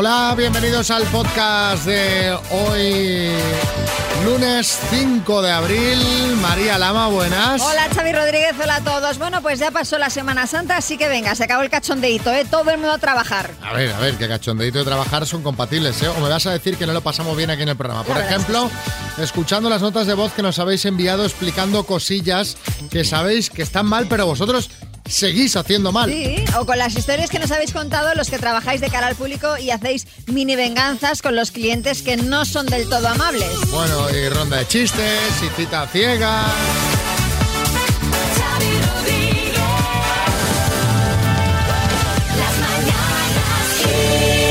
Hola, bienvenidos al podcast de hoy, lunes 5 de abril. María Lama, buenas. Hola Xavi Rodríguez, hola a todos. Bueno, pues ya pasó la Semana Santa, así que venga, se acabó el cachondeito, ¿eh? Todo el mundo a trabajar. A ver, a ver, que cachondeito de trabajar son compatibles, ¿eh? O me vas a decir que no lo pasamos bien aquí en el programa. Por ejemplo, escuchando las notas de voz que nos habéis enviado explicando cosillas que sabéis que están mal, pero vosotros seguís haciendo mal. Sí, o con las historias que nos habéis contado los que trabajáis de cara al público y hacéis mini venganzas con los clientes que no son del todo amables. Bueno, y ronda de chistes, y cita ciega.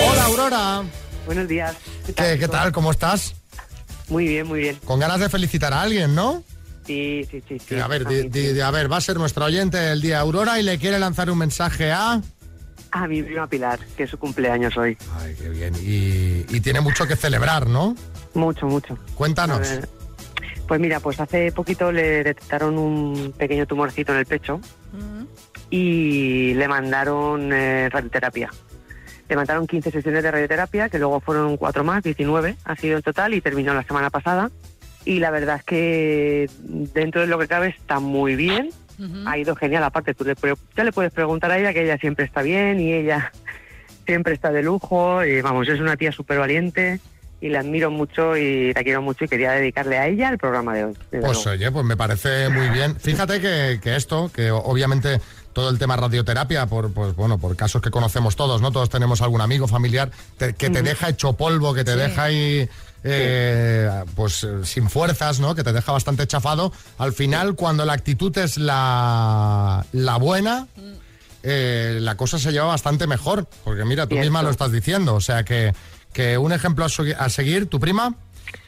Hola, Aurora. Buenos días. ¿Qué, qué tal? ¿Cómo estás? Muy bien, muy bien. Con ganas de felicitar a alguien, ¿no? Sí, sí, sí. sí. A ver, di- di- di- a ver, va a ser nuestro oyente el día Aurora y le quiere lanzar un mensaje a... a mi prima Pilar, que es su cumpleaños hoy. Ay, qué bien. Y, y tiene mucho que celebrar, ¿no? Mucho, mucho. Cuéntanos. Pues mira, pues hace poquito le detectaron un pequeño tumorcito en el pecho y le mandaron eh, radioterapia. Le mandaron 15 sesiones de radioterapia, que luego fueron cuatro más, 19 ha sido en total y terminó la semana pasada. Y la verdad es que dentro de lo que cabe está muy bien. Ha ido genial. Aparte, tú le, ya le puedes preguntar a ella que ella siempre está bien y ella siempre está de lujo. Y vamos, es una tía súper valiente y la admiro mucho y la quiero mucho y quería dedicarle a ella el programa de hoy. Pues luego. oye, pues me parece muy bien. Fíjate que, que esto, que obviamente todo el tema radioterapia, por, pues, bueno, por casos que conocemos todos, ¿no? Todos tenemos algún amigo familiar te- que te deja hecho polvo, que te deja ahí, eh, pues eh, sin fuerzas, ¿no? Que te deja bastante chafado. Al final, cuando la actitud es la, la buena, eh, la cosa se lleva bastante mejor. Porque mira, tú Cierto. misma lo estás diciendo. O sea que, que un ejemplo a, segui- a seguir, tu prima.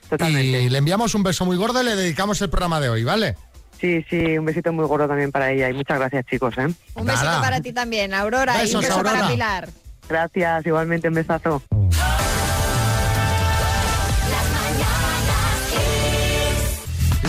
Totalmente. Y le enviamos un beso muy gordo y le dedicamos el programa de hoy, ¿vale? Sí, sí, un besito muy gordo también para ella y muchas gracias chicos. ¿eh? Un besito Nada. para ti también, Aurora, y un beso Aurora. para Pilar. Gracias, igualmente un besazo.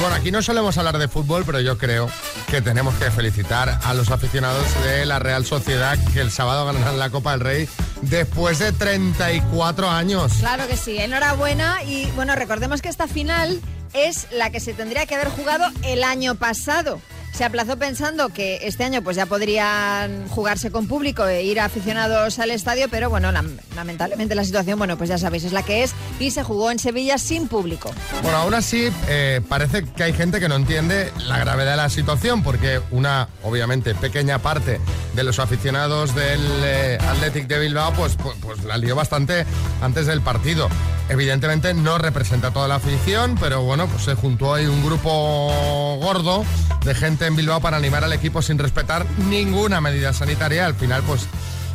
Bueno, aquí no solemos hablar de fútbol, pero yo creo que tenemos que felicitar a los aficionados de la Real Sociedad que el sábado ganaron la Copa del Rey después de 34 años. Claro que sí, enhorabuena y bueno, recordemos que esta final es la que se tendría que haber jugado el año pasado. Se aplazó pensando que este año pues ya podrían jugarse con público e ir aficionados al estadio, pero bueno, lam- lamentablemente la situación, bueno, pues ya sabéis, es la que es y se jugó en Sevilla sin público. Bueno, aún así eh, parece que hay gente que no entiende la gravedad de la situación porque una, obviamente, pequeña parte de los aficionados del eh, Athletic de Bilbao pues, pues, pues la lió bastante antes del partido. Evidentemente no representa toda la afición, pero bueno, pues se juntó ahí un grupo gordo de gente en Bilbao para animar al equipo sin respetar ninguna medida sanitaria. Al final, pues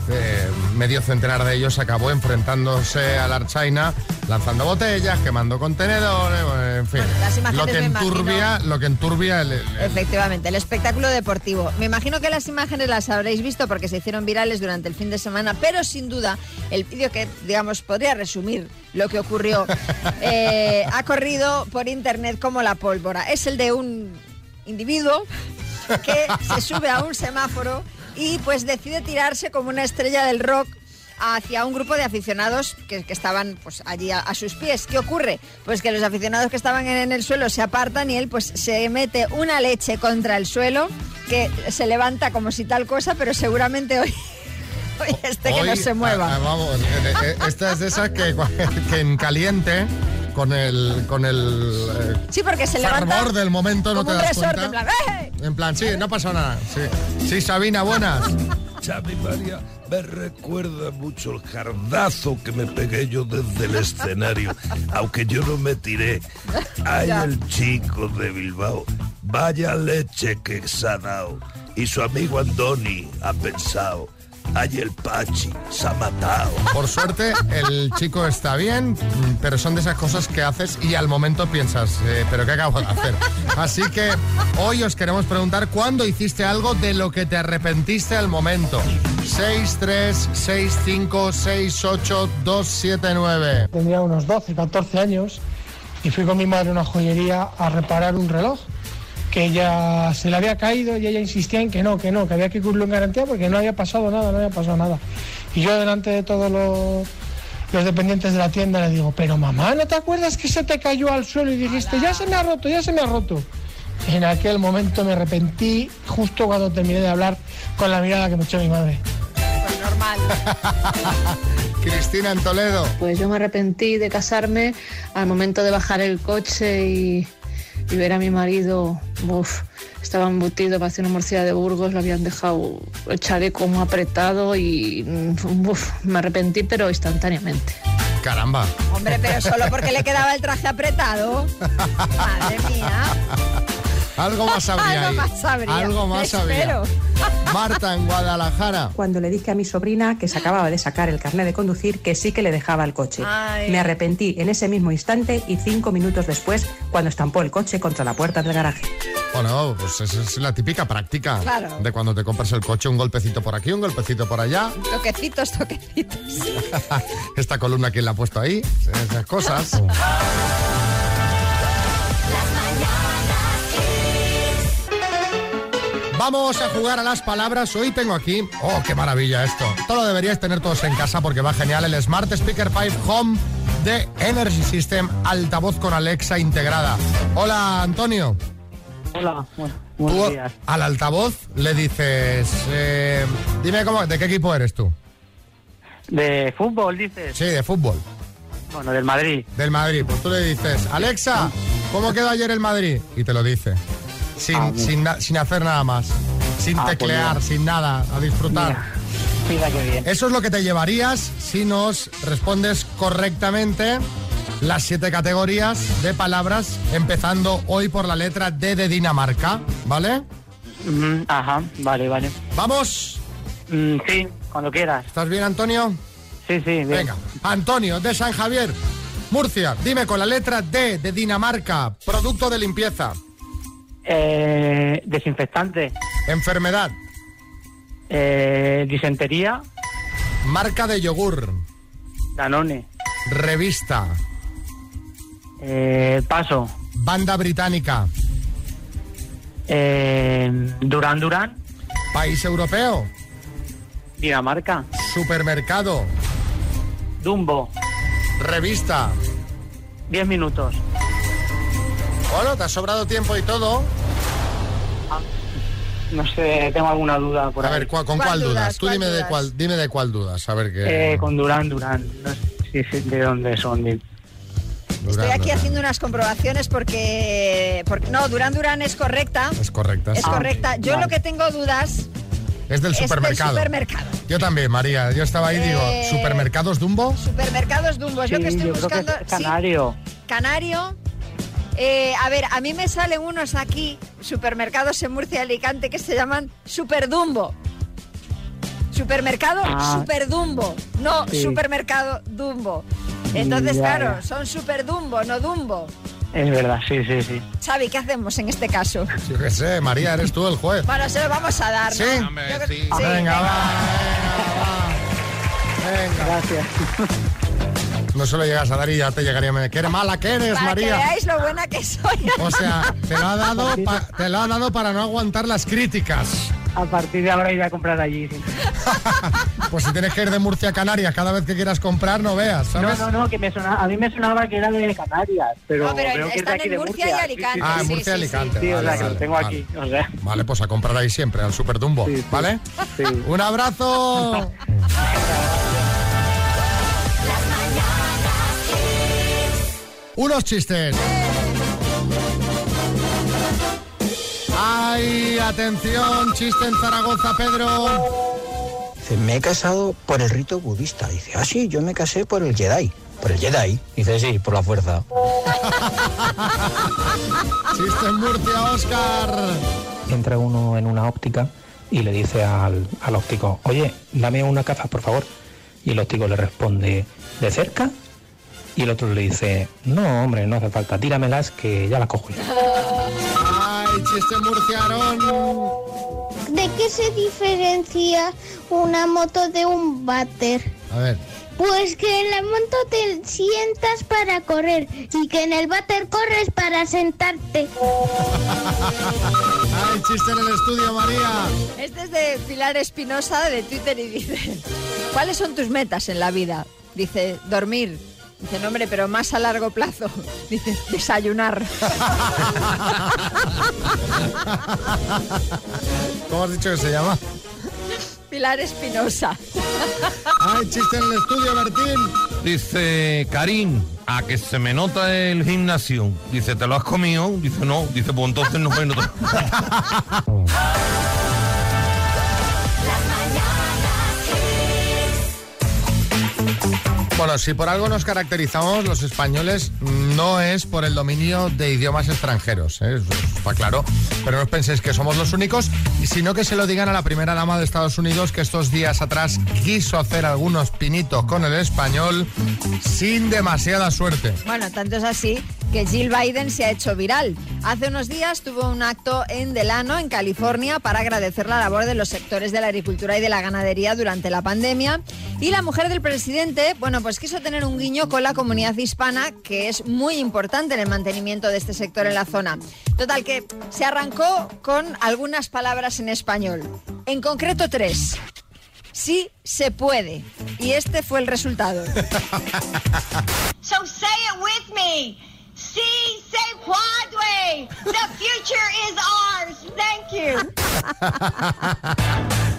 eh, medio centenar de ellos acabó enfrentándose a la Archaina, lanzando botellas, quemando contenedores, en fin. Bueno, las imágenes lo que enturbia, lo que enturbia el, el- Efectivamente, el espectáculo deportivo. Me imagino que las imágenes las habréis visto porque se hicieron virales durante el fin de semana, pero sin duda el vídeo que, digamos, podría resumir lo que ocurrió eh, ha corrido por internet como la pólvora. Es el de un individuo que se sube a un semáforo y pues decide tirarse como una estrella del rock hacia un grupo de aficionados que, estaban pues allí a, a sus pies. ¿Qué ocurre? Pues que los aficionados que estaban en, en el suelo se apartan y él pues se mete una leche contra el suelo que se levanta como si tal cosa, pero seguramente hoy, hoy este que no se mueva. ah, ah, vamos, eh, eh, esta es de esas que, que en caliente, con el, con el eh, Sí, porque se levanta del momento, no te un das resorte, cuenta. en plan, ¡eh! En plan, sí, no pasa nada. Sí, sí Sabina, buenas. Xavi María me recuerda mucho el jardazo que me pegué yo desde el escenario, aunque yo no me tiré. Ay, Ya. el chico de Bilbao, vaya leche que se ha dado. Y su amigo Andoni ha pensado, ay, el Pachi se ha matado. Por suerte, el chico está bien, pero son de esas cosas que haces y al momento piensas, eh, ¿pero qué acabo de hacer? Así que hoy os queremos preguntar cuándo hiciste algo de lo que te arrepentiste al momento. 6, 3, 6, 5, 6, 8, 2, 7, 9. Tendría unos 12, 14 años y fui con mi madre a una joyería a reparar un reloj que ella se le había caído y ella insistía en que no, que no, que había que cubrirlo en garantía porque no había pasado nada, no había pasado nada. Y yo delante de todos los, los dependientes de la tienda le digo, pero mamá, ¿no te acuerdas que se te cayó al suelo y dijiste, ya se me ha roto, ya se me ha roto? En aquel momento me arrepentí justo cuando terminé de hablar con la mirada que me echó mi madre. Pues normal. Cristina en Toledo. Pues yo me arrepentí de casarme al momento de bajar el coche y, y ver a mi marido, uf, estaba embutido, parecía una morcilla de Burgos, le habían dejado el chaleco muy apretado y mm, uf, me arrepentí, pero instantáneamente. Caramba. Hombre, pero solo porque le quedaba el traje apretado. Madre mía. Algo más habría Algo ahí. más habría. Algo más habría. Espero. Marta en Guadalajara. Cuando le dije a mi sobrina que se acababa de sacar el carnet de conducir que sí que le dejaba el coche. Ay. Me arrepentí en ese mismo instante y cinco minutos después cuando estampó el coche contra la puerta del garaje. Bueno, pues esa es la típica práctica Claro. de cuando te compras el coche, un golpecito por aquí, un golpecito por allá. Toquecitos, toquecitos. Esta columna, ¿quién la ha puesto ahí? Esas cosas. Vamos a jugar a las palabras. Hoy tengo aquí. Oh, qué maravilla esto. Todo lo deberíais tener todos en casa porque va genial el Smart Speaker 5 Home de Energy System, altavoz con Alexa integrada. Hola, Antonio. Hola, bueno, Tú buenos días. al altavoz le dices, eh, dime cómo, de qué equipo eres tú. ¿De fútbol dices? Sí, de fútbol. Bueno, del Madrid. Del Madrid. Pues tú le dices, Alexa, ¿cómo quedó ayer el Madrid? Y te lo dice. Sin, Ah, sin, sin hacer nada más. Sin Ah, pues teclear, sin nada, a disfrutar. Mira, mira qué bien. Eso es lo que te llevarías si nos respondes correctamente las siete categorías de palabras, empezando hoy por la letra D de Dinamarca, ¿vale? Ajá, vale, vale. Vamos. Mm, sí, cuando quieras. ¿Estás bien, Antonio? Sí, sí, bien. Venga, Antonio de San Javier, Murcia, dime con la letra D de Dinamarca, producto de limpieza, Eh, desinfectante. enfermedad, Eh, disentería. marca de yogur, Danone. revista, Eh, paso. banda británica, Eh, Durán Durán. país europeo, Dinamarca. supermercado, Dumbo. revista. Diez minutos. Bueno, te ha sobrado tiempo y todo. No sé, tengo alguna duda por A ahí. ver, ¿cuál- ¿con ¿Cuál cuál, dudas? dudas? Tú ¿Cuál dime de cuál, dime de cuál dudas, a ver qué. Eh, con Durán Durán. No sé si- de dónde son. de- Estoy aquí Durán. haciendo unas comprobaciones porque, porque no, Durán Durán es correcta. Es correcta. Es correcta. Yo vale. lo que tengo dudas Es del es del supermercado. supermercado. Yo también, María. Yo estaba ahí y digo, Eh, ¿supermercados Dumbo? Supermercados Dumbo, es lo que estoy yo creo que buscando. Sí, Canario. Eh, a ver, a mí me salen unos aquí, supermercados en Murcia y Alicante, que se llaman Superdumbo. Supermercado Ah. Superdumbo, no Sí. supermercado Dumbo. Entonces, Ya, claro, ya. son Superdumbo, no Dumbo. Es verdad, sí, sí, sí. Xavi, ¿qué hacemos en este caso? Yo qué sé, María, eres tú el juez. Bueno, se lo vamos a dar, ¿no? Sí. Yo sí. venga, venga. va, venga, va. Gracias. No se lo llegas a dar y ya te llegaría. me- ¿Qué mala que eres, Para que María? veáis lo buena que soy. O sea, te lo, ha dado pa- te lo ha dado para no aguantar las críticas. A partir de ahora iré a comprar allí. sí. Pues si tienes que ir de Murcia a Canarias cada vez que quieras comprar, no veas, No, ¿sabes? no, no, que me sonaba, a mí me sonaba que era de Canarias, pero, No, pero veo que es de están aquí en de Murcia y Alicante. Ah, Sí, Murcia sí, y Alicante. Sí, o vale, sea, que vale, lo tengo vale. aquí, o sea. Vale, pues a comprar ahí siempre, al Super Dumbo, Sí, sí. ¿vale? Sí. Un abrazo. Unos chistes. ¡Ay, atención! Chiste en Zaragoza, Pedro. Dice, me he casado por el rito budista. Dice, ah, sí, yo me casé por el Jedi. ¿Por el Jedi? Dice, sí, por la fuerza. Chiste en Murcia, Oscar. entra uno en una óptica y le dice al, al óptico, oye, dame una gafas, por favor. Y el óptico le responde, ¿de cerca? Y el otro le dice, no, hombre, no hace falta, tíramelas que ya las cojo yo. ¡Ay, chiste en Murcia, Aarón! ¿De qué se diferencia una moto de un váter? A ver. Pues que en la moto te sientas para correr y que en el váter corres para sentarte. ¡Ay, chiste en el estudio, María! Este es de Pilar Espinosa de Twitter y dice, ¿cuáles son tus metas en la vida? Dice, dormir. Dice, no, hombre, pero más a largo plazo. Dice, desayunar. ¿Cómo has dicho que se llama? Pilar Espinosa. Ay, chiste en el estudio, Martín. Dice Karim, a que se me nota el gimnasio. Dice, ¿te lo has comido? Dice, no. Dice, pues entonces no me nota. Bueno, si por algo nos caracterizamos los españoles, no es por el dominio de idiomas extranjeros, ¿eh? Está claro. Pero no penséis que somos los únicos, y sino que se lo digan a la primera dama de Estados Unidos, que estos días atrás quiso hacer algunos pinitos con el español sin demasiada suerte. Bueno, tanto es así que Jill Biden se ha hecho viral. Hace unos días tuvo un acto en Delano, en California, para agradecer la labor de los sectores de la agricultura y de la ganadería durante la pandemia. Y la mujer del presidente, bueno, pues quiso tener un guiño con la comunidad hispana, que es muy importante en el mantenimiento de este sector en la zona. Total, que se arrancó con algunas palabras en español. En concreto, tres. Sí se puede. Y este fue el resultado. So say it with me. Sí puede. The future is ours. Thank you.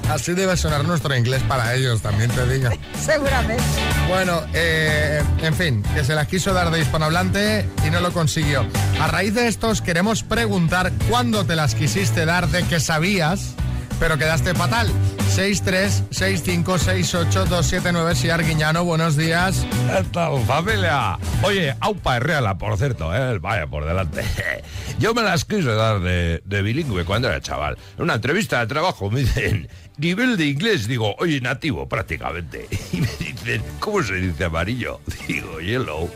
Así debe sonar nuestro inglés para ellos, también te digo. Seguramente. Bueno, eh, en fin, que se las quiso dar de hispanohablante y no lo consiguió. A raíz de estos queremos preguntar cuándo te las quisiste dar de que sabías, pero quedaste fatal. 636568279, si Arguiñano, buenos días. ¿Qué tal, familia? Oye, aupa reala, por cierto, ¿eh? vaya por delante. Yo me las quise dar de, de bilingüe cuando era chaval. En una entrevista de trabajo me dicen, nivel de inglés, digo, oye, nativo prácticamente. Y me dicen, ¿cómo se dice amarillo? Digo, yellow.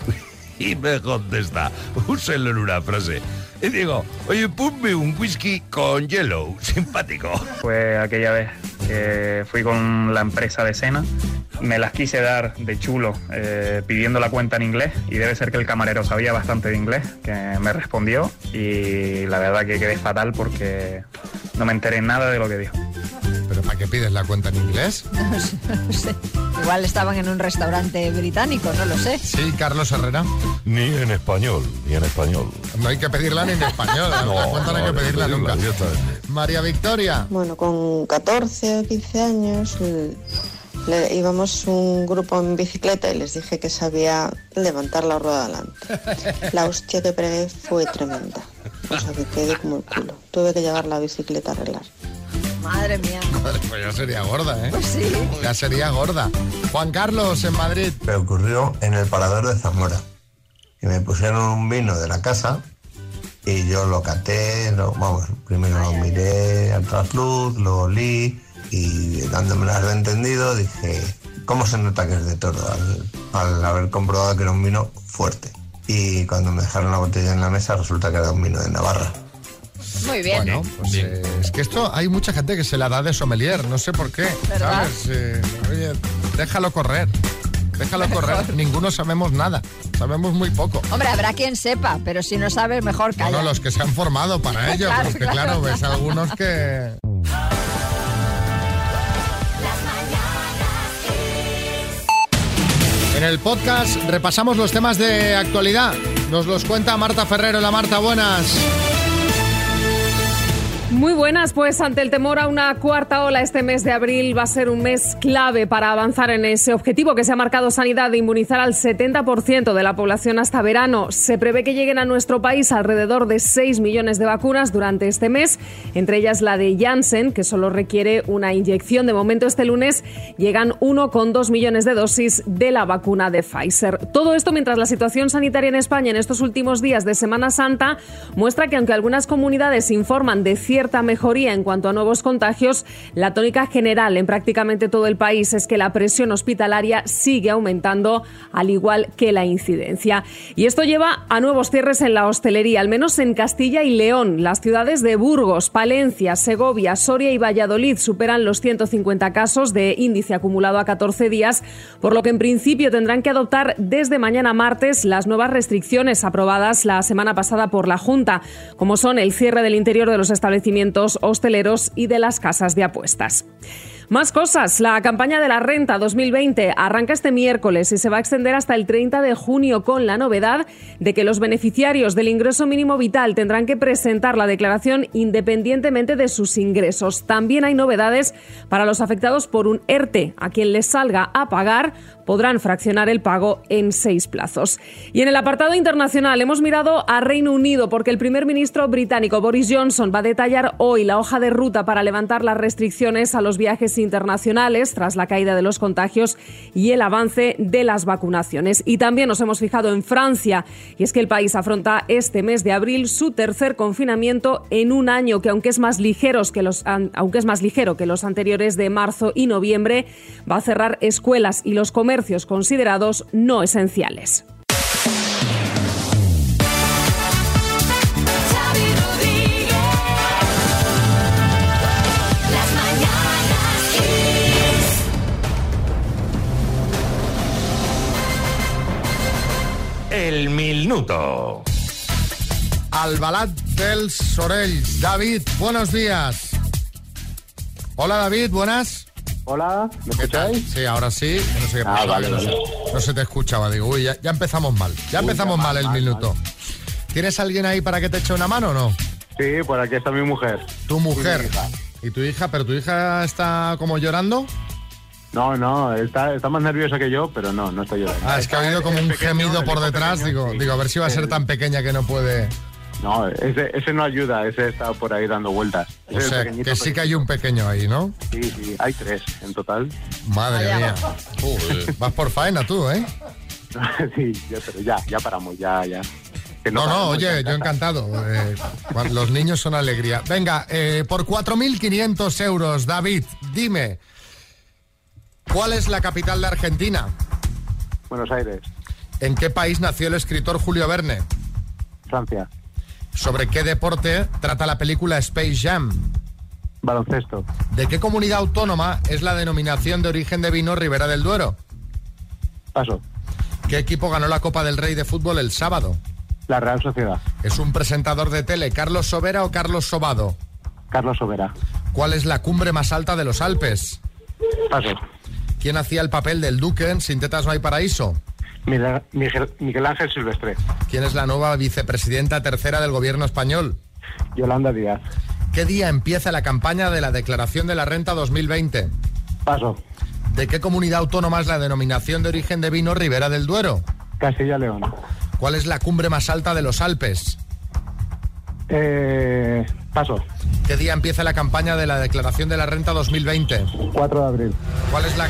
Y me contesta, úselo en una frase. Y digo, oye, ponme un whisky con yellow, simpático. Fue aquella vez que fui con la empresa de cena, me las quise dar de chulo eh, pidiendo la cuenta en inglés y debe ser que el camarero sabía bastante de inglés, que me respondió y la verdad que quedé fatal porque no me enteré nada de lo que dijo. ¿Pero para qué pides la cuenta en inglés? No sé, no sé. Igual estaban en un restaurante británico, no lo sé. Sí, Carlos Herrera. Ni en español, ni en español. No hay que pedirla ni en español, ¿eh? la cuenta no hay que pedirla nunca. María Victoria. Bueno, con 14 o 15 años le- íbamos un grupo en bicicleta y les dije que sabía levantar la rueda adelante. La hostia que pegué fue tremenda. O sea que quedé como el culo. Tuve que llevar la bicicleta a arreglar. Madre mía. Pues ya sería gorda, ¿eh? Pues sí. Ya sería gorda. Juan Carlos, en Madrid. Me ocurrió en el parador de Zamora. Y me pusieron un vino de la casa y yo lo caté, lo- vamos, primero lo miré al trasluz, lo olí y dándome las de entendido dije, ¿cómo se nota que es de toro? Al, al haber comprobado que era un vino fuerte. Y cuando me dejaron la botella en la mesa resulta que era un vino de Navarra. Muy bien. Bueno, pues eh, es que esto hay mucha gente que se la da de sommelier, no sé por qué. ¿Verdad? ¿Sabes? Eh, oye, déjalo correr. Déjalo correr. Ninguno sabemos nada. Sabemos muy poco. Hombre, habrá quien sepa, pero si no sabes, mejor calla. Bueno, los que se han formado para ello, Claro, porque claro. claro, ves algunos que... En el podcast repasamos los temas de actualidad. Nos los cuenta Marta Ferrero. La Marta, buenas. Muy buenas, pues ante el temor a una cuarta ola este mes de abril va a ser un mes clave para avanzar en ese objetivo que se ha marcado Sanidad de inmunizar al 70% de la población hasta verano. Se prevé que lleguen a nuestro país alrededor de 6 millones de vacunas durante este mes, entre ellas la de Janssen, que solo requiere una inyección. De momento este lunes llegan 1,2 millones de dosis de la vacuna de Pfizer. Todo esto mientras la situación sanitaria en España en estos últimos días de Semana Santa muestra que aunque algunas comunidades informan de cierta mejoría en cuanto a nuevos contagios, la tónica general en prácticamente todo el país es que la presión hospitalaria sigue aumentando, al igual que la incidencia. Y esto lleva a nuevos cierres en la hostelería, al menos en Castilla y León. Las ciudades de Burgos, Palencia, Segovia, Soria y Valladolid superan los 150 casos de índice acumulado a 14 días, por lo que en principio tendrán que adoptar desde mañana martes las nuevas restricciones aprobadas la semana pasada por la Junta, como son el cierre del interior de los establecimientos hosteleros y de las casas de apuestas. Más cosas. La campaña de la renta 2020 arranca este miércoles y se va a extender hasta el 30 de junio con la novedad de que los beneficiarios del ingreso mínimo vital tendrán que presentar la declaración independientemente de sus ingresos. También hay novedades para los afectados por un ERTE. A quien les salga a pagar podrán fraccionar el pago en seis plazos. Y en el apartado internacional hemos mirado a Reino Unido porque el primer ministro británico Boris Johnson va a detallar hoy la hoja de ruta para levantar las restricciones a los viajes internacionales tras la caída de los contagios y el avance de las vacunaciones. Y también nos hemos fijado en Francia y es que el país afronta este mes de abril su tercer confinamiento en un año que aunque es más ligeros que los aunque es más ligero que los anteriores de marzo y noviembre, va a cerrar escuelas y los comercios considerados no esenciales. El minuto. Albalat del Sorells. David, buenos días. Hola David, buenas. Hola, ¿me escucháis? Sí, ahora sí. No sé qué Ah, vale, no, se- no se te escuchaba. Digo, uy, ya, ya empezamos mal. Ya Uy, empezamos ya mal mal, el mal, minuto. ¿Tienes alguien ahí para que te eche una mano o no? Sí, por aquí está mi mujer. Tu mujer. ¿Y tu hija? ¿Pero tu hija está como llorando? No, no, está, está más nerviosa que yo, pero no, no estoy llorando. Ah, es que ha habido como un gemido por detrás. Digo, digo, a ver si va a ser tan pequeña que no puede. No, ese, ese no ayuda, ese está por ahí dando vueltas. Ese O sea, que sí que hay un pequeño ahí, ¿no? Sí, sí, hay tres en total. Madre mía. Vas por faena tú, ¿eh? sí, ya, pero ya, ya paramos, ya, ya. Que No, no, oye, yo encantado. Eh, los niños son alegría. Venga, eh, por 4.500 euros, David, dime, ¿cuál es la capital de Argentina? Buenos Aires, ¿En qué país nació el escritor Julio Verne? Francia, ¿Sobre qué deporte trata la película Space Jam? baloncesto, ¿De qué comunidad autónoma es la denominación de origen de vino Ribera del Duero? paso, ¿Qué equipo ganó la Copa del Rey de fútbol el sábado? la Real Sociedad, ¿Es un presentador de tele Carlos Sobera o Carlos Sobado? Carlos Sobera, ¿Cuál es la cumbre más alta de los Alpes? paso, ¿Quién hacía el papel del Duque en Sin tetas no hay paraíso? Miguel, Ángel Silvestre, ¿Quién es la nueva vicepresidenta tercera del gobierno español? Yolanda Díaz, ¿Qué día empieza la campaña de la declaración de la renta 2020? paso, ¿De qué comunidad autónoma es la denominación de origen de vino Ribera del Duero? Castilla León, ¿Cuál es la cumbre más alta de los Alpes? eh, paso, ¿Qué día empieza la campaña de la declaración de la renta 2020? 4 de abril. ¿Cuál es la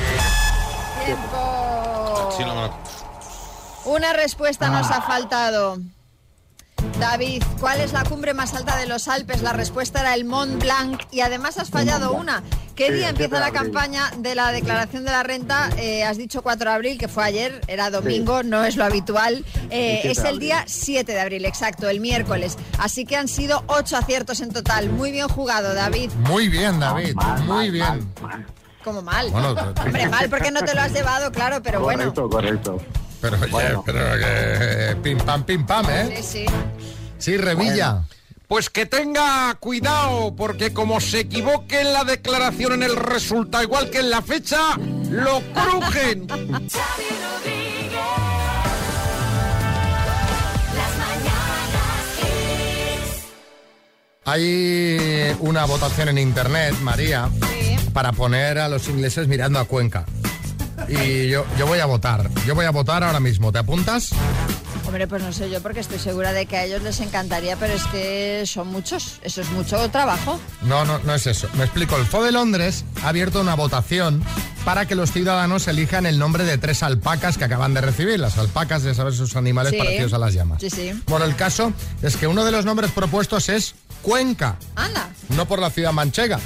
Tiempo. Sí, no, no. Una respuesta nos ha faltado. David, ¿cuál es la cumbre más alta de los Alpes? La respuesta era el Mont Blanc y además has fallado una. ¿Qué Sí, día el 7 empieza la campaña de la declaración de la renta? Eh, has dicho 4 de abril, que fue ayer, era domingo, no es lo habitual. Eh, El 7 es el día 7 de abril, exacto, el miércoles. Así que han sido 8 aciertos en total. Muy bien jugado, David. Muy bien, David, muy bien. Como mal. Bueno, Hombre, mal porque no te lo has llevado, claro, pero bueno. Correcto, correcto. Pero, oye, pero que pim pam, pim pam, ¿eh? Sí, sí. Sí, Revilla. Pues que tenga cuidado, porque como se equivoque en la declaración en el resultado igual que en la fecha, lo crujen. Hay una votación en internet, María, para poner a los ingleses mirando a Cuenca. Y yo, yo voy a votar. Yo voy a votar ahora mismo. ¿Te apuntas? Hombre, pues no sé yo porque estoy segura de que a ellos les encantaría, pero es que son muchos, eso es mucho trabajo. No, no, no es eso. Me explico. El FO de Londres ha abierto una votación para que los ciudadanos elijan el nombre de tres alpacas que acaban de recibir. Las alpacas, ya sabes, esos animales Sí. parecidos a las llamas. Sí, sí. Bueno, el caso es que uno de los nombres propuestos es Cuenca, Anda, no por la ciudad manchega,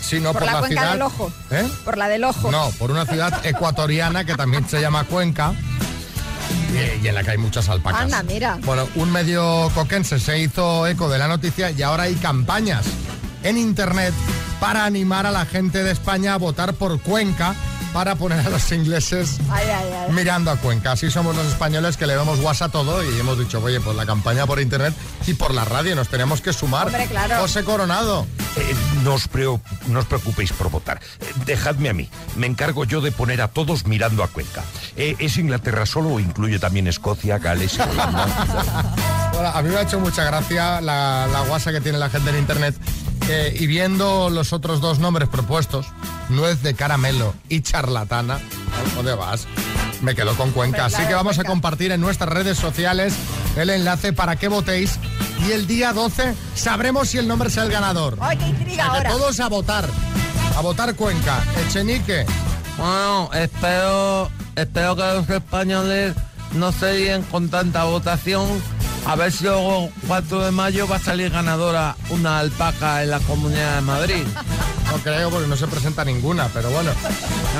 sino por, por, la, ciudad. del ojo. ¿Eh? Por la del ojo. No, por una ciudad ecuatoriana que también se llama Cuenca y, y en la que hay muchas alpacas. Anda, mira. Bueno, un medio coquense se hizo eco de la noticia y ahora hay campañas en internet para animar a la gente de España a votar por Cuenca para poner a los ingleses Ay, ay, ay. mirando a Cuenca. Así somos los españoles que le damos guasa a todo y hemos dicho, oye, pues la campaña por internet y por la radio nos tenemos que sumar. Hombre, claro. José Coronado. Eh, no, os preo- no os preocupéis por votar. Eh, dejadme a mí. Me encargo yo de poner a todos mirando a Cuenca. Eh, ¿Es Inglaterra solo o incluye también Escocia, Gales y Holanda? Bueno, a mí me ha hecho mucha gracia la, la guasa que tiene la gente en internet. Eh, y viendo los otros dos nombres propuestos, nuez de caramelo y charlatana, ¿a ¿dónde vas? Me quedo con Cuenca. Así que vamos a compartir en nuestras redes sociales el enlace para que votéis. Y el día 12 sabremos si el nombre es el ganador. ¡Ay, qué intriga que ahora! todos a votar. A votar Cuenca. Echenique. Bueno, espero, espero que los españoles no se líen con tanta votación. A ver si luego 4 de mayo va a salir ganadora una alpaca en la Comunidad de Madrid. No creo porque no se presenta ninguna, pero bueno.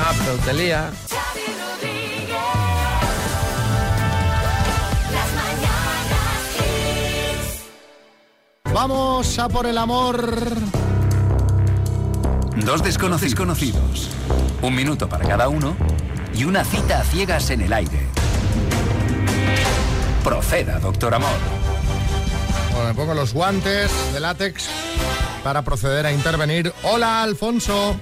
Ah, pero te lía. Vamos a por el amor. Dos desconocidos conocidos. Un minuto para cada uno y una cita a ciegas en el aire. Proceda, doctor Amor. Bueno, me pongo los guantes de látex para proceder a intervenir. Hola, Alfonso.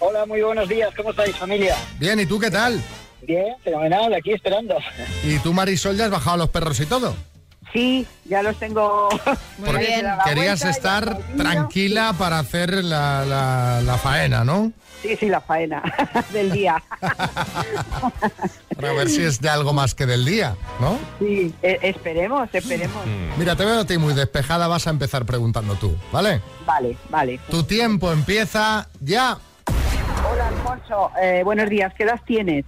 Hola, muy buenos días. ¿Cómo estáis, familia? Bien, ¿y tú qué tal? Bien, fenomenal, aquí esperando. ¿Y tú, Marisol, ya has bajado los perros y todo? Sí, ya los tengo. Porque bien. Querías estar tranquila para hacer la, la- la faena, ¿no? Sí, sí, la faena del día. Para ver si es de algo más que del día, ¿no? Sí, e- esperemos, esperemos. Mira, te veo a ti muy despejada, vas a empezar preguntando tú, ¿vale? Vale, vale. Tu tiempo empieza ya. Hola, Alfonso. Eh, buenos días. ¿Qué edad tienes?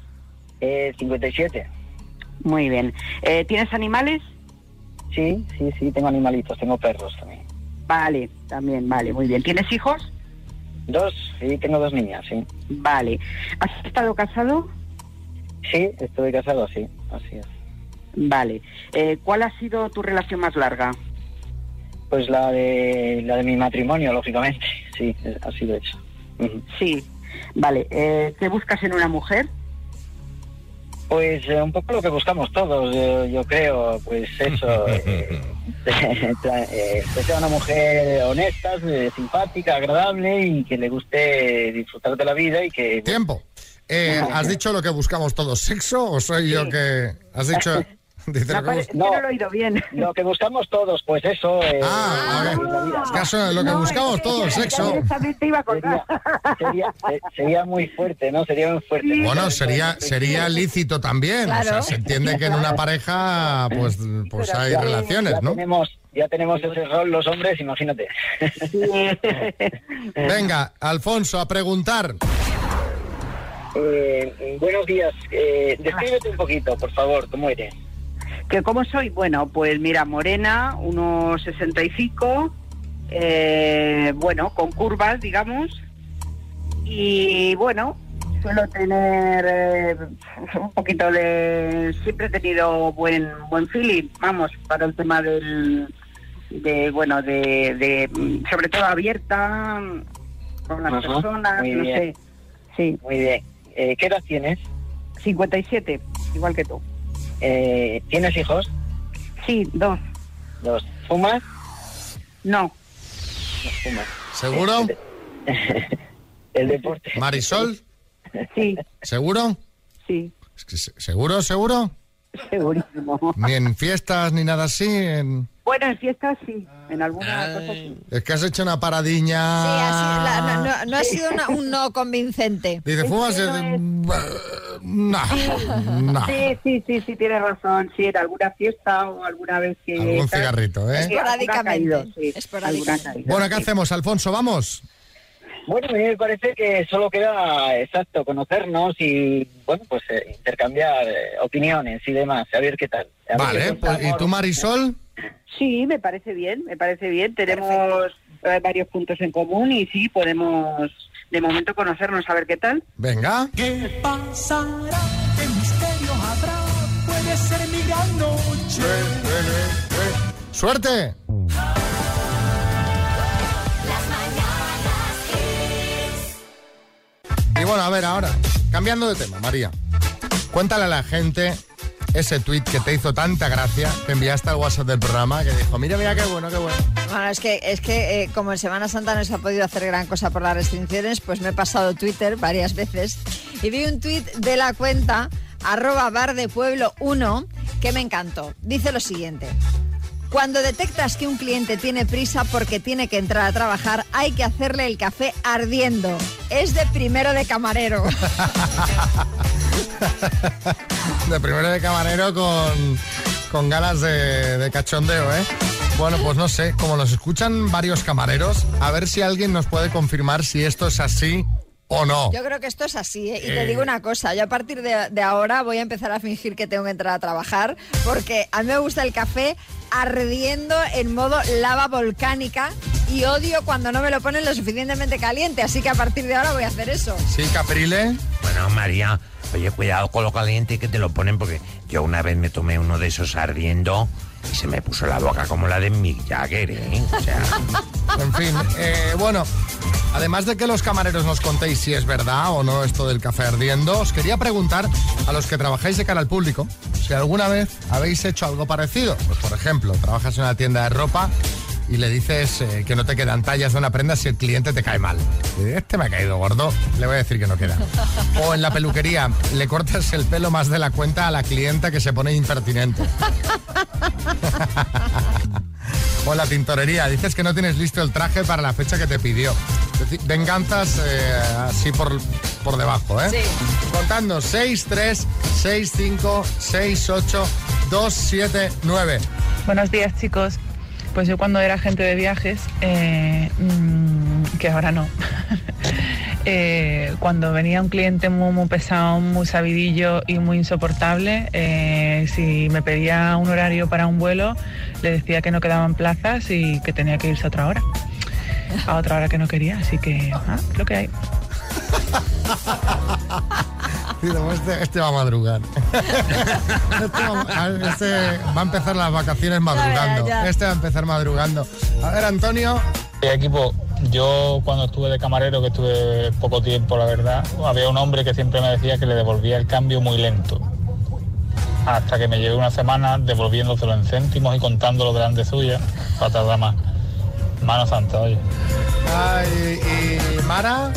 Eh, 57. Muy bien. Eh, ¿Tienes animales? Sí, sí, sí, tengo animalitos, tengo perros también. Vale, también, vale, muy bien. ¿Tienes hijos? Dos, sí, tengo dos niñas, sí. Vale. ¿Has estado casado? Sí, estoy casado, sí, así es. Vale. Eh, ¿Cuál ha sido tu relación más larga? Pues la de la de mi matrimonio, lógicamente, sí, ha sido eso. Sí. Vale. Eh, ¿Qué buscas en una mujer? Pues eh, un poco lo que buscamos todos, yo, yo creo, pues eso, eh, eh, que sea una mujer honesta, eh, simpática, agradable y que le guste disfrutar de la vida y que... Tiempo. Eh, ¿Has dicho lo que buscamos todos? ¿Sexo o soy yo que has dicho? Dice que no lo he oído bien. Lo que buscamos todos, pues eso... eh, Ah, a ver. Es que eso es lo que buscamos todos, sexo. te iba a. Sería, eh, sería muy fuerte, ¿no? Sería muy fuerte. Bueno, sería sería lícito también. O sea, se entiende que en una pareja pues, pues hay Ya- relaciones, ya ¿no? Tenemos, ya tenemos ese rol los hombres, imagínate. Venga, Alfonso, a preguntar. Eh, buenos días. Eh, descríbete un poquito, por favor, ¿cómo eres? ¿Que ¿Cómo soy? Bueno, pues mira, morena, unos 65, eh, bueno, con curvas, digamos. Y bueno, suelo tener eh, un poquito de... Siempre he tenido buen buen feeling, vamos, para el tema del... De, bueno, de, de sobre todo abierta con las Ajá, personas, no bien. sé. Sí. Muy bien. Eh, ¿Qué edad tienes? 57, igual que tú. Eh, ¿Tienes hijos? Sí, dos. Dos. ¿Fumas? No. No fumas. ¿Seguro? El deporte. Marisol, Sí, ¿seguro? sí. ¿Seguro, seguro? Segurísimo. Ni en fiestas ni nada así. en- Bueno, en fiestas sí, en alguna cosa sí. Es que has hecho una paradiña. Sí, así, la- no, no- no ha sido una- un no convincente. Dice, fumas. eh, No, no. Sí, sí, sí, sí, tienes razón. Sí, en alguna fiesta o alguna vez que... Algún cigarrito, ¿eh? Alguna ha caído, sí, esporádicamente. alguna ha caído, Bueno, ¿qué sí. hacemos, Alfonso? ¿Vamos? Bueno, a mí me parece que solo queda, exacto, conocernos y, bueno, pues eh, intercambiar eh, opiniones y demás, a ver qué tal. A ver Vale, qué pues, ¿y tú, Marisol? Sí, me parece bien, me parece bien. Tenemos eh, varios puntos en común y sí, podemos de momento conocernos, a ver qué tal. Venga. ¿Qué pasará? ¿Qué misterio habrá? Puede ser mi gran noche. ¡Suerte! Y bueno, a ver ahora. cambiando de tema, María. Cuéntale a la gente ese tweet que te hizo tanta gracia, que enviaste al WhatsApp del programa, que dijo, mira, mira, qué bueno, qué bueno. Bueno, es que, es que eh, como en Semana Santa no se ha podido hacer gran cosa por las restricciones, pues me he pasado Twitter varias veces y vi un tweet de la cuenta arroba bar de pueblo 1 que me encantó. Dice lo siguiente. Cuando detectas que un cliente tiene prisa porque tiene que entrar a trabajar, hay que hacerle el café ardiendo. Es de primero de camarero. De primero de camarero con, con ganas de, de cachondeo, ¿eh? Bueno, pues no sé, como nos escuchan varios camareros, a ver si alguien nos puede confirmar si esto es así o no. Yo creo que esto es así, ¿eh? Y te Eh. digo una cosa, yo a partir de, de ahora voy a empezar a fingir que tengo que entrar a trabajar, porque a mí me gusta el café ardiendo en modo lava volcánica y odio cuando no me lo ponen lo suficientemente caliente, así que a partir de ahora voy a hacer eso. Sí, Caprile. Bueno, María, oye, cuidado con lo caliente que te lo ponen, porque yo una vez me tomé uno de esos ardiendo y se me puso la boca como la de Mick Jagger, ¿eh? O sea, En fin, eh, bueno, además de que los camareros nos contéis si es verdad o no esto del café ardiendo, os quería preguntar a los que trabajáis de cara al público si alguna vez habéis hecho algo parecido. Pues por ejemplo, trabajas en una tienda de ropa y le dices eh, que no te quedan tallas de una prenda si el cliente te cae mal. Y, Este me ha caído gordo, le voy a decir que no queda. O en la peluquería, le cortas el pelo más de la cuenta a la clienta que se pone impertinente. O en la tintorería, dices que no tienes listo el traje para la fecha que te pidió. Venganzas eh, así por, por debajo, ¿eh? Sí. Contando 6, 3, 6, 5, 6, 8, 2, 7, 9. Buenos días, chicos. Pues yo cuando era agente de viajes, eh, mm, que ahora no, eh, cuando venía un cliente muy, pesado, muy sabidillo y muy insoportable, eh, si me pedía un horario para un vuelo, le decía que no quedaban plazas y que tenía que irse a otra hora. A otra hora que no quería, así que ah, lo que hay. No, Este, este va a madrugar. Este va, a- este va a empezar las vacaciones madrugando. Este va a empezar madrugando. A ver, Antonio. Eh, equipo, yo cuando estuve de camarero, que estuve poco tiempo, la verdad, había un hombre que siempre me decía que le devolvía el cambio muy lento. Hasta que me llevé una semana devolviéndoselo en céntimos y contándolo delante suya para tardar más. Mano santa, oye. Ay, y Mara.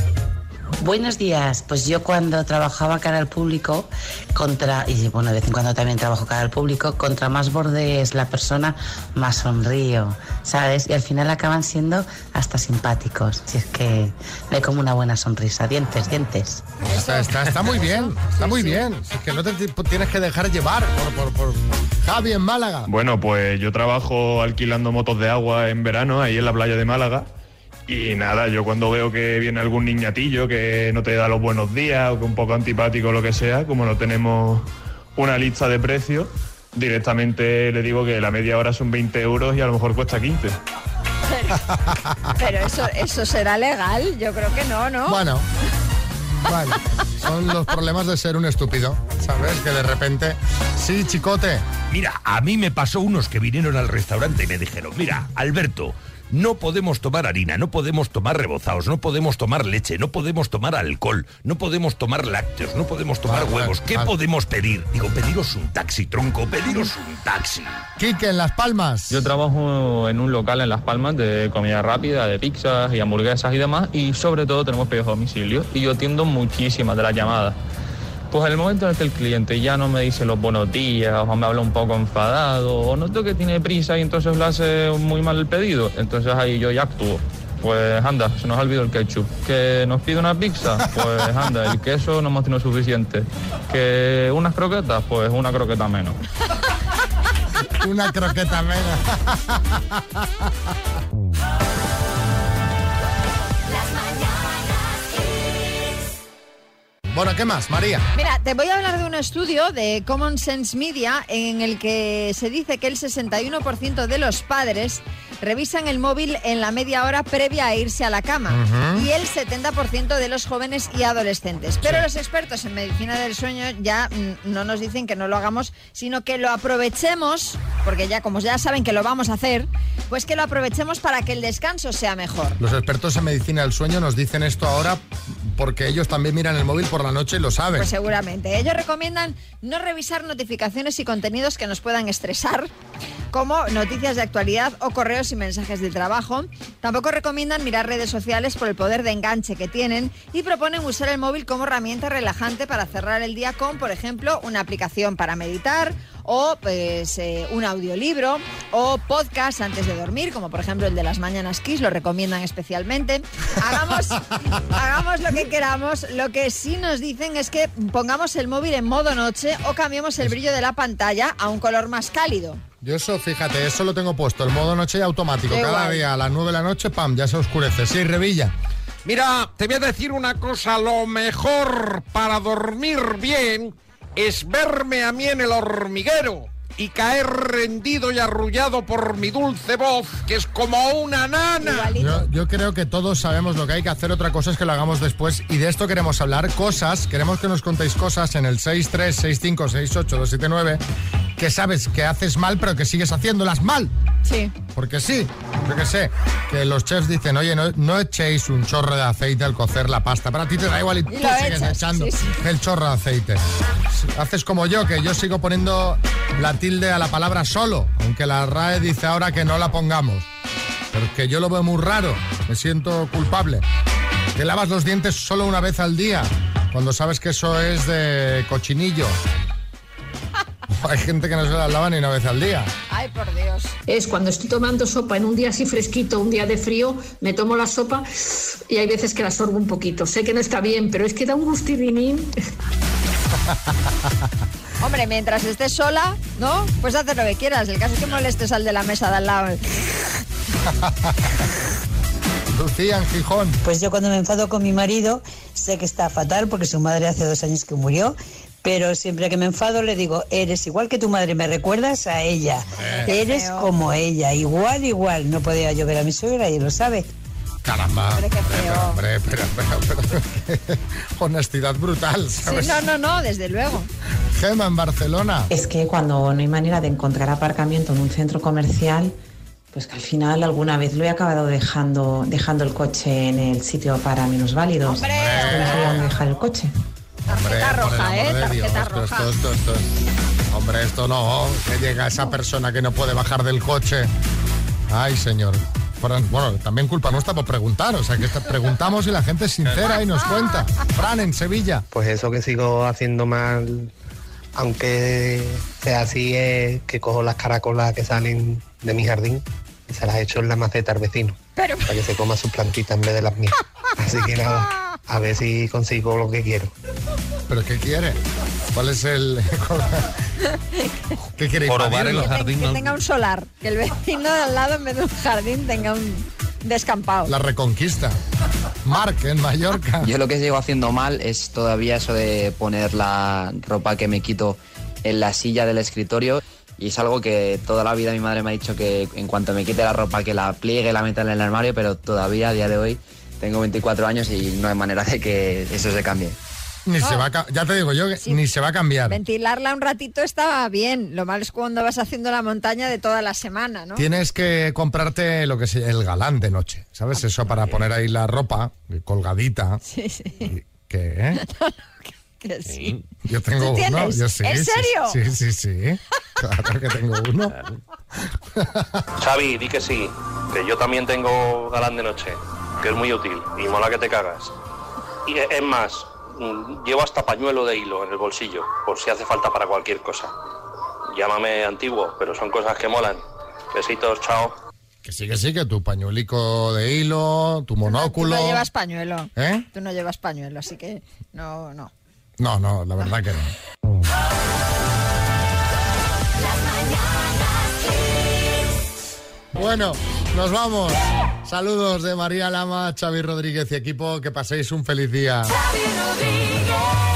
Buenos días, pues yo cuando trabajaba cara al público, contra, y bueno, de vez en cuando también trabajo cara al público, contra más borde es la persona, más sonrío, ¿sabes? Y al final acaban siendo hasta simpáticos, si es que no hay como una buena sonrisa, dientes, dientes. Está, está- está muy bien, está muy bien. Si es que no te ti- tienes que dejar llevar por, por- por Javi en Málaga. Bueno, pues yo trabajo alquilando motos de agua en verano ahí en la playa de Málaga. Y nada, yo cuando veo que viene algún niñatillo que no te da los buenos días o que un poco antipático o lo que sea, como no tenemos una lista de precios, directamente le digo que la media hora son 20 euros y a lo mejor cuesta 15. Pero eso, eso será legal, yo creo que no, ¿no? Bueno, bueno, son los problemas de ser un estúpido, ¿sabes? Que de repente, sí, chicote. Mira, a mí me pasó unos que vinieron al restaurante y me dijeron, mira, Alberto, no podemos tomar harina, no podemos tomar rebozados, no podemos tomar leche, no podemos tomar alcohol, no podemos tomar lácteos, no podemos tomar Vale, huevos. ¿Qué vale. podemos pedir? Digo, pediros un taxi, tronco, pediros un taxi. Quique, en Las Palmas. Yo trabajo en un local en Las Palmas de comida rápida, de pizzas y hamburguesas y demás, y sobre todo tenemos pedidos a domicilio, y yo atiendo muchísimas de las llamadas. Pues el momento en el que el cliente ya no me dice los buenos días, o me habla un poco enfadado, o noto que tiene prisa y entonces le hace muy mal el pedido, entonces ahí yo ya actúo. Pues anda, se nos ha olvidado el ketchup. Que nos pide una pizza, pues anda, el queso no hemos tenido suficiente. Que unas croquetas, pues una croqueta menos. Una croqueta mena. Bueno, ¿qué más, María? Mira, te voy a hablar de un estudio de Common Sense Media en el que se dice que el 61% de los padres revisan el móvil en la media hora previa a irse a la cama y el 70% de los jóvenes y adolescentes. Pero los expertos en medicina del sueño ya mm, no nos dicen que no lo hagamos, sino que lo aprovechemos, porque ya como ya saben que lo vamos a hacer, pues que lo aprovechemos para que el descanso sea mejor. Los expertos en medicina del sueño nos dicen esto ahora porque ellos también miran el móvil por la noche y lo saben. Pues seguramente. Ellos recomiendan no revisar notificaciones y contenidos que nos puedan estresar, como noticias de actualidad o correos y mensajes de trabajo. Tampoco recomiendan mirar redes sociales por el poder de enganche que tienen y proponen usar el móvil como herramienta relajante para cerrar el día con, por ejemplo, una aplicación para meditar o pues eh, un audiolibro o podcast antes de dormir, como por ejemplo el de las Mañanas Kiss, lo recomiendan especialmente. Hagamos, hagamos lo que queramos. Lo que sí nos dicen es que pongamos el móvil en modo noche o cambiemos el brillo de la pantalla a un color más cálido. Yo eso, fíjate, eso lo tengo puesto, el modo noche automático. Qué Cada guay. día a las 9 de la noche, pam, ya se oscurece. Sí, Revilla. Mira, te voy a decir una cosa, lo mejor para dormir bien es verme a mí en el hormiguero y caer rendido y arrullado por mi dulce voz, que es como una nana. Yo, yo creo que todos sabemos lo que hay que hacer, otra cosa es que lo hagamos después. Y de esto queremos hablar, cosas, queremos que nos contéis cosas en el 636568279 que sabes que haces mal pero que sigues haciéndolas mal. Sí. Porque sí, yo que sé, que los chefs dicen, oye, no, no echéis un chorro de aceite al cocer la pasta, pero a ti te da igual y tú lo sigues echas, echando sí, sí. el chorro de aceite. Haces como yo, que yo sigo poniendo la tilde a la palabra solo, aunque la RAE dice ahora que no la pongamos. Pero que yo lo veo muy raro, me siento culpable. Que lavas los dientes solo una vez al día, cuando sabes que eso es de cochinillo. Hay gente que no se las lava ni una vez al día. Ay, por Dios. Es cuando estoy tomando sopa en un día así fresquito, un día de frío, me tomo la sopa y hay veces que la sorbo un poquito. Sé que no está bien, pero es que da un gustivinín. Hombre, mientras estés sola, ¿no? Pues haz lo que quieras. El caso es que molestes al de la mesa de al lado. Lucía en Gijón. Pues yo cuando me enfado con mi marido, sé que está fatal porque su madre hace dos años que murió, pero siempre que me enfado le digo, eres igual que tu madre, me recuerdas a ella, Qué eres feo. como ella, igual, igual. No podía yo ver a mi suegra y lo sabe. Caramba. Hombre, qué feo. Hombre, espera, espera, espera. Honestidad brutal, Sí, ¿sabes? no, no, no, desde luego. Gema en Barcelona. Es que cuando no hay manera de encontrar aparcamiento en un centro comercial, pues que al final alguna vez lo he acabado dejando, dejando el coche en el sitio para minusválidos. ¡Hombre! Es que no dejar el coche. Hombre, Tarjeta por el roja, amor ¿eh? de Dios, Tarjeta esto, roja. esto, esto, esto es- Hombre, esto no, que llega esa persona que no puede bajar del coche. Ay, señor. Fran, Bueno, también culpa nuestra por preguntar, o sea, que preguntamos y la gente es sincera y nos cuenta. Fran, en Sevilla. Pues eso que sigo haciendo mal, aunque sea así, es que cojo las caracolas que salen de mi jardín y se las echo en la maceta al vecino. Pero... Para que se coma sus plantitas en vez de las mías. Así que nada, a ver si consigo lo que quiero. ¿Pero qué quiere? ¿Cuál es el...? ¿Qué quiere? Jorobar en los Que tenga un solar. Que el vecino de al lado en vez de un jardín tenga un descampado. La reconquista. Marc, en Mallorca. Yo lo que sigo haciendo mal es todavía eso de poner la ropa que me quito en la silla del escritorio. Y es algo que toda la vida mi madre me ha dicho que en cuanto me quite la ropa que la pliegue, la meta en el armario, pero todavía a día de hoy tengo 24 años y no hay manera de que eso se cambie. Ni se va a ca- ya te digo yo que ni se va a cambiar. Ventilarla un ratito estaba bien. Lo malo es cuando vas haciendo la montaña de toda la semana, ¿no? Tienes que comprarte lo que es el galán de noche, ¿sabes? Eso para poner ahí la ropa colgadita. Sí, sí. ¿Qué? eh? Que sí. Yo tengo ¿Tú uno. Yo sí, ¿En sí, serio? Sí, sí, sí. Claro que tengo uno. Xavi, di que sí, que yo también tengo galán de noche, que es muy útil y mola que te cagas. Y es más, mm, llevo hasta pañuelo de hilo en el bolsillo, por si hace falta para cualquier cosa. Llámame antiguo, pero son cosas que molan. Besitos, chao. Que sí, que sí, que tu pañuelico de hilo, tu Tú monóculo. no llevas pañuelo. ¿Eh? Tú no llevas pañuelo, así que no, no. No, no, la verdad que no. Bueno, nos vamos. Saludos de María Lama, Xavi Rodríguez y equipo. Que paséis un feliz día. Rodríguez.